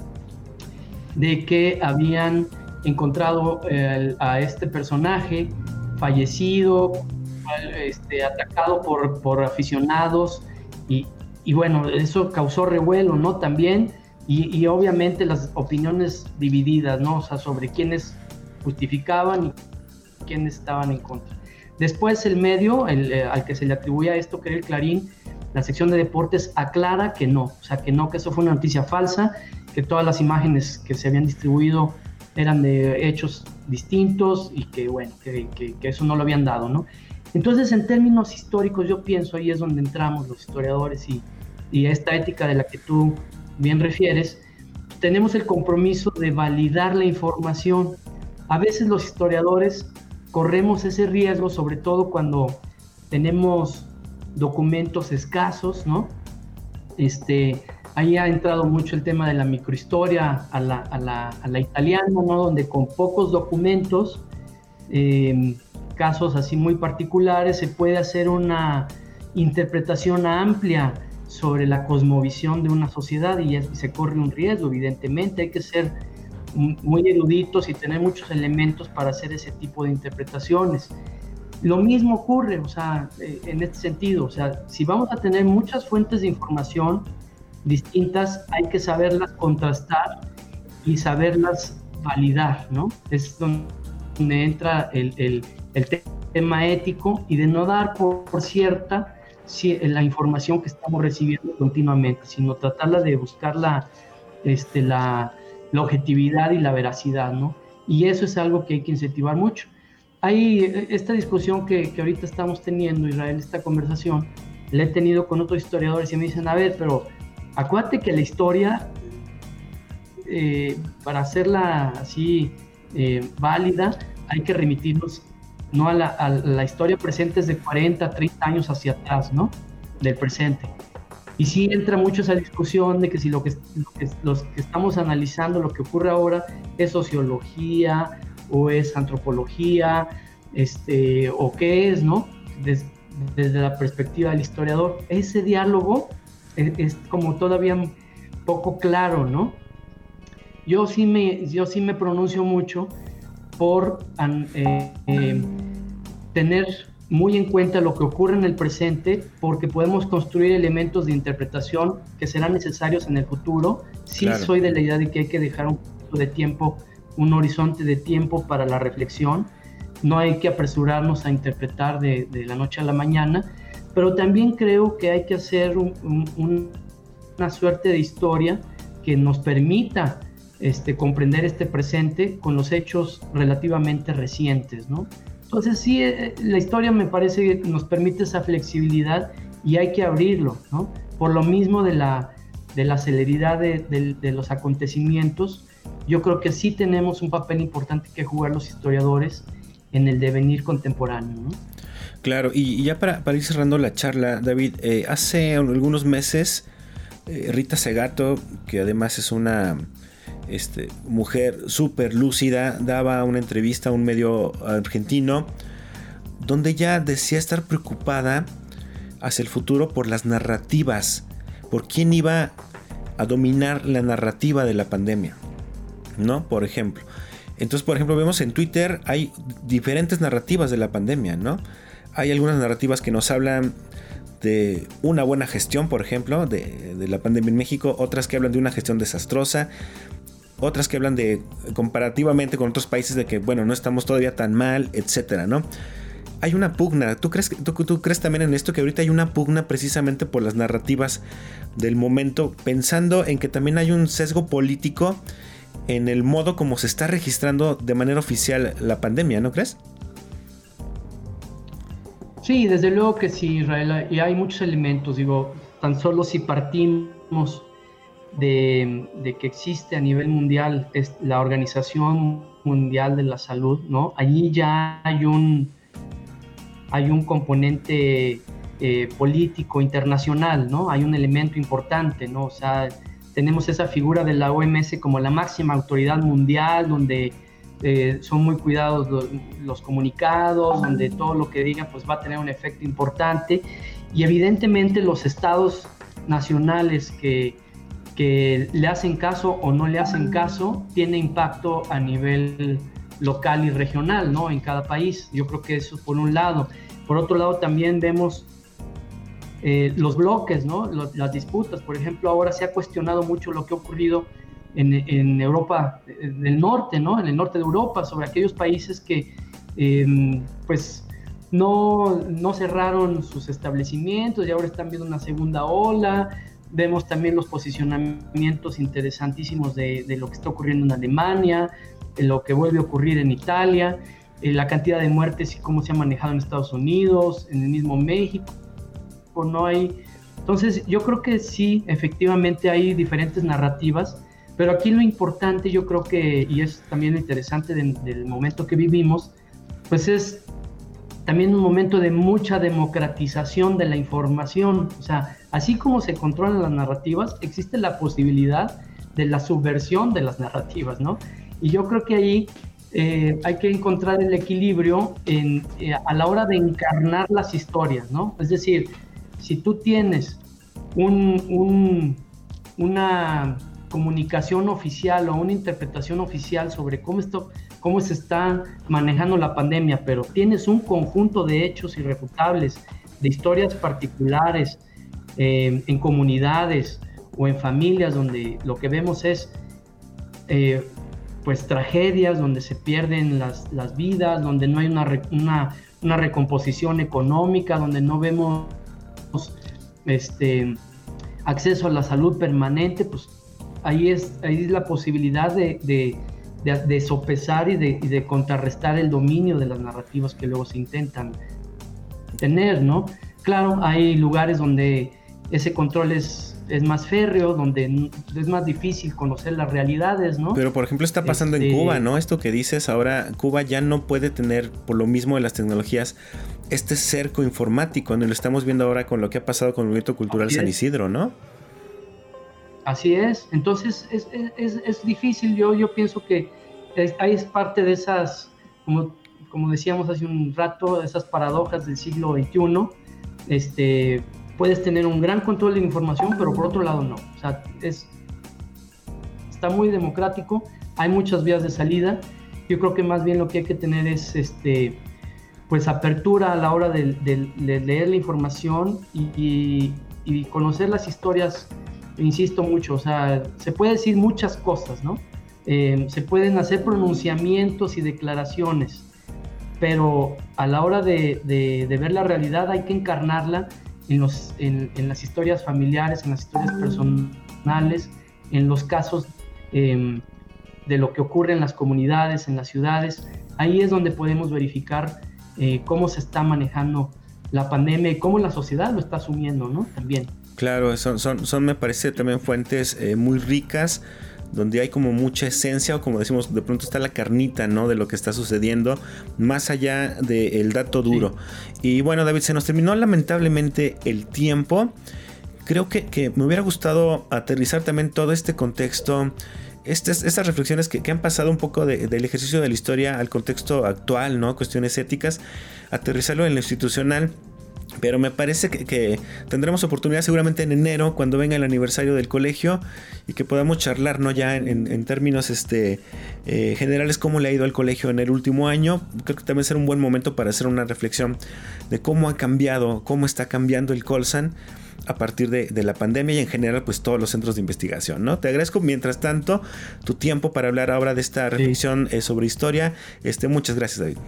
de que habían encontrado eh, a este personaje fallecido, este, atacado por, por aficionados y, y, bueno, eso causó revuelo, ¿no? También y, obviamente las opiniones divididas, ¿no? O sea, sobre quiénes justificaban y quiénes estaban en contra. Después el medio el, eh, al que se le atribuía esto, que era el Clarín, la sección de deportes aclara que no, o sea, que no, que eso fue una noticia falsa, que todas las imágenes que se habían distribuido eran de hechos distintos y que, bueno, que, eso no lo habían dado, ¿no? Entonces, en términos históricos, yo pienso ahí es donde entramos los historiadores y, y esta ética de la que tú bien refieres, tenemos el compromiso de validar la información. A veces los historiadores corremos ese riesgo, sobre todo cuando tenemos documentos escasos, ¿no? Este, ahí ha entrado mucho el tema de la microhistoria a la, a la, a la italiana, ¿no? Donde con pocos documentos, em, casos así muy particulares, se puede hacer una interpretación amplia sobre la cosmovisión de una sociedad y, se corre un riesgo, evidentemente, hay que ser muy eruditos y tener muchos elementos para hacer ese tipo de interpretaciones. Lo mismo ocurre, o sea, eh, en este sentido, o sea, si vamos a tener muchas fuentes de información distintas, hay que saberlas contrastar y saberlas validar, ¿no? Es donde entra el, el, el tema ético y de no dar por, cierta si, la información que estamos recibiendo continuamente, sino tratarla de buscar la, este, la, la objetividad y la veracidad, ¿no? Y eso es algo que hay que incentivar mucho hay eh, esta discusión que, que, ahorita estamos teniendo, Israel, esta conversación, la he tenido con otros historiadores y me dicen, a ver, pero acuérdate que la historia, eh, para hacerla así eh, válida, hay que remitirnos no a la, a la, historia presente de 40, 30 años hacia atrás, ¿no? Del presente. Y sí entra mucho esa discusión de que si lo que, lo los que estamos analizando, lo que ocurre ahora, es sociología, o es antropología, este, o qué es, ¿no? desde la perspectiva del historiador. Ese diálogo es, como todavía poco claro, ¿no? Yo sí me, yo sí me pronuncio mucho por eh, eh, tener muy en cuenta lo que ocurre en el presente, porque podemos construir elementos de interpretación que serán necesarios en el futuro. Sí soy de la idea de que hay que dejar un de tiempo un horizonte de tiempo para la reflexión, no hay que apresurarnos a interpretar de, la noche a la mañana, pero también creo que hay que hacer una suerte de historia que nos permita este, comprender este presente con los hechos relativamente recientes, ¿no? Entonces sí, eh, la historia me parece que nos permite esa flexibilidad y hay que abrirlo, ¿no? Por lo mismo de la, de la celeridad de, de los acontecimientos, yo creo que sí tenemos un papel importante que jugar los historiadores en el devenir contemporáneo. ¿no? Claro, y, ya para, ir cerrando la charla, David, eh, hace algunos meses eh, Rita Segato, que además es una este, mujer súper lúcida, daba una entrevista a un medio argentino donde ella decía estar preocupada hacia el futuro por las narrativas, por quién iba a dominar la narrativa de la pandemia. ¿no? Por ejemplo. Entonces, por ejemplo, vemos en Twitter hay diferentes narrativas de la pandemia, ¿no? Hay algunas narrativas que nos hablan de una buena gestión, por ejemplo, de, la pandemia en México, otras que hablan de una gestión desastrosa, otras que hablan de comparativamente con otros países de que, bueno, no estamos todavía tan mal, etcétera, ¿no? Hay una pugna, ¿Tú crees, tú, tú crees también en esto que ahorita hay una pugna precisamente por las narrativas del momento, pensando en que también hay un sesgo político en el modo como se está registrando de manera oficial la pandemia, ¿no crees? Sí, desde luego que sí, Israel, y hay muchos elementos, digo, tan solo si partimos de, que existe a nivel mundial es la Organización Mundial de la Salud, ¿no? Allí ya hay un, hay un componente eh, político internacional, ¿no? Hay un elemento importante, ¿no? O sea, tenemos esa figura de la OMS como la máxima autoridad mundial, donde eh, son muy cuidados los, comunicados, donde todo lo que digan pues va a tener un efecto importante y evidentemente los estados nacionales que, que le hacen caso o no le hacen caso tiene impacto a nivel local y regional, ¿no? En cada país. Yo creo que eso por un lado. Por otro lado también vemos eh, los bloques, ¿no? las disputas. Por ejemplo, ahora se ha cuestionado mucho lo que ha ocurrido en, Europa eh, del norte, ¿no? En el norte de Europa, sobre aquellos países que, em, pues, no, no cerraron sus establecimientos y ahora están viendo una segunda ola. Vemos también los posicionamientos interesantísimos de, lo que está ocurriendo en Alemania, de lo que vuelve a ocurrir en Italia, eh, la cantidad de muertes y cómo se ha manejado en Estados Unidos, en el mismo México. No hay. Entonces, yo creo que sí, efectivamente hay diferentes narrativas pero aquí lo importante yo creo que, y es también interesante del momento que vivimos, pues es también un momento de mucha democratización de la información. O sea, así como se controlan las narrativas, existe la posibilidad de la subversión de las narrativas, ¿no? Y yo creo que ahí eh, hay que encontrar el equilibrio en, eh, a la hora de encarnar las historias, ¿no? Es decir, si tú tienes un, un, una comunicación oficial o una interpretación oficial sobre cómo, esto, cómo se está manejando la pandemia, pero tienes un conjunto de hechos irrefutables, de historias particulares eh, en comunidades o en familias donde lo que vemos es eh, pues tragedias, donde se pierden las, las vidas, donde no hay una, una, una, recomposición económica, donde no vemos este, acceso a la salud permanente, pues ahí es, ahí es la posibilidad de, de, sopesar y de, de, contrarrestar el dominio de las narrativas que luego se intentan tener, ¿no? Claro, hay lugares donde ese control es, es más férreo, donde es más difícil conocer las realidades, ¿no? Pero por ejemplo está pasando en este Cuba, ¿no? Esto que dices ahora, Cuba ya no puede tener, por lo mismo de las tecnologías, este cerco informático, ¿no? Lo estamos viendo ahora con lo que ha pasado con el movimiento cultural San Isidro, ¿no? Así es, entonces es, es, es difícil, yo, yo pienso que ahí es parte de esas, como, como decíamos hace un rato, esas paradojas del siglo XXI, este, puedes tener un gran control de información, pero por otro lado no, o sea, es, está muy democrático, hay muchas vías de salida, yo creo que más bien lo que hay que tener es este, pues apertura a la hora de, leer la información y conocer las historias insisto mucho, o sea, se puede decir muchas cosas, ¿no? Eh, se pueden hacer pronunciamientos y declaraciones, pero a la hora de, ver la realidad hay que encarnarla en, los, las historias familiares, en las historias personales, en los casos em, de lo que ocurre en las comunidades, en las ciudades. Ahí es donde podemos verificar eh, cómo se está manejando la pandemia y cómo la sociedad lo está asumiendo, ¿no? También. Claro, son, son, son me parece también fuentes eh, muy ricas donde hay como mucha esencia o como decimos, de pronto está la carnita, ¿no? De lo que está sucediendo, más allá del dato duro. Y bueno, David, se nos terminó lamentablemente el tiempo. Creo que, me hubiera gustado aterrizar también todo este contexto, estas, estas reflexiones que, han pasado un poco del ejercicio de la historia al contexto actual, ¿no? Cuestiones éticas, aterrizarlo en lo institucional pero me parece que, tendremos oportunidad seguramente en enero, cuando venga el aniversario del colegio, y que podamos charlar, ¿no? Ya en, términos este, eh, generales, cómo le ha ido al colegio en el último año. Creo que también será un buen momento para hacer una reflexión de cómo ha cambiado, cómo está cambiando el Colsan a partir de, la pandemia y en general pues todos los centros de investigación, ¿no? Te agradezco mientras tanto tu tiempo para hablar ahora de esta reflexión eh, sobre historia. Este, muchas gracias David.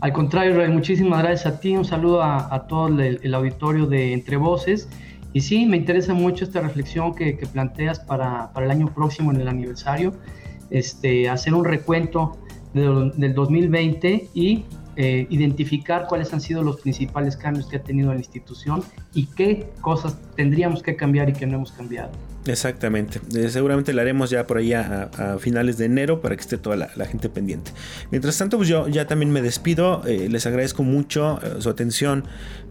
Al contrario, Ray, muchísimas gracias a ti. Un saludo a, todo el, auditorio de Entre Voces. Y sí, me interesa mucho esta reflexión que, planteas para, el año próximo, en el aniversario. Este, hacer un recuento del 2020 y eh, identificar cuáles han sido los principales cambios que ha tenido la institución y qué cosas tendríamos que cambiar y que no hemos cambiado. Exactamente. Eh, seguramente la haremos ya por ahí a, finales de enero para que esté toda la, gente pendiente. Mientras tanto, pues yo ya también me despido. Eh, les agradezco mucho eh, su atención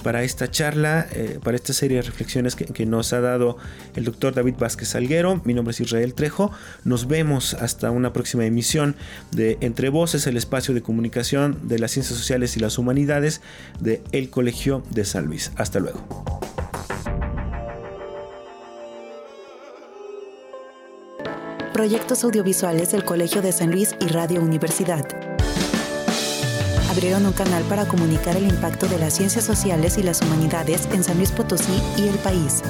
para esta charla, para esta serie de reflexiones que, nos ha dado el doctor David Vázquez Salguero. Mi nombre es Israel Trejo. Nos vemos hasta una próxima emisión de Entre Voces, el espacio de comunicación de las ciencias sociales y las humanidades de Colegio de San Luis. Hasta luego. Proyectos audiovisuales del Colegio de San Luis y Radio Universidad. Abrieron un canal para comunicar el impacto de las ciencias sociales y las humanidades en San Luis Potosí y el país,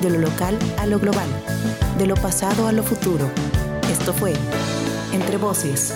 de lo local a lo global, de lo pasado a lo futuro. Esto fue Entre Voces.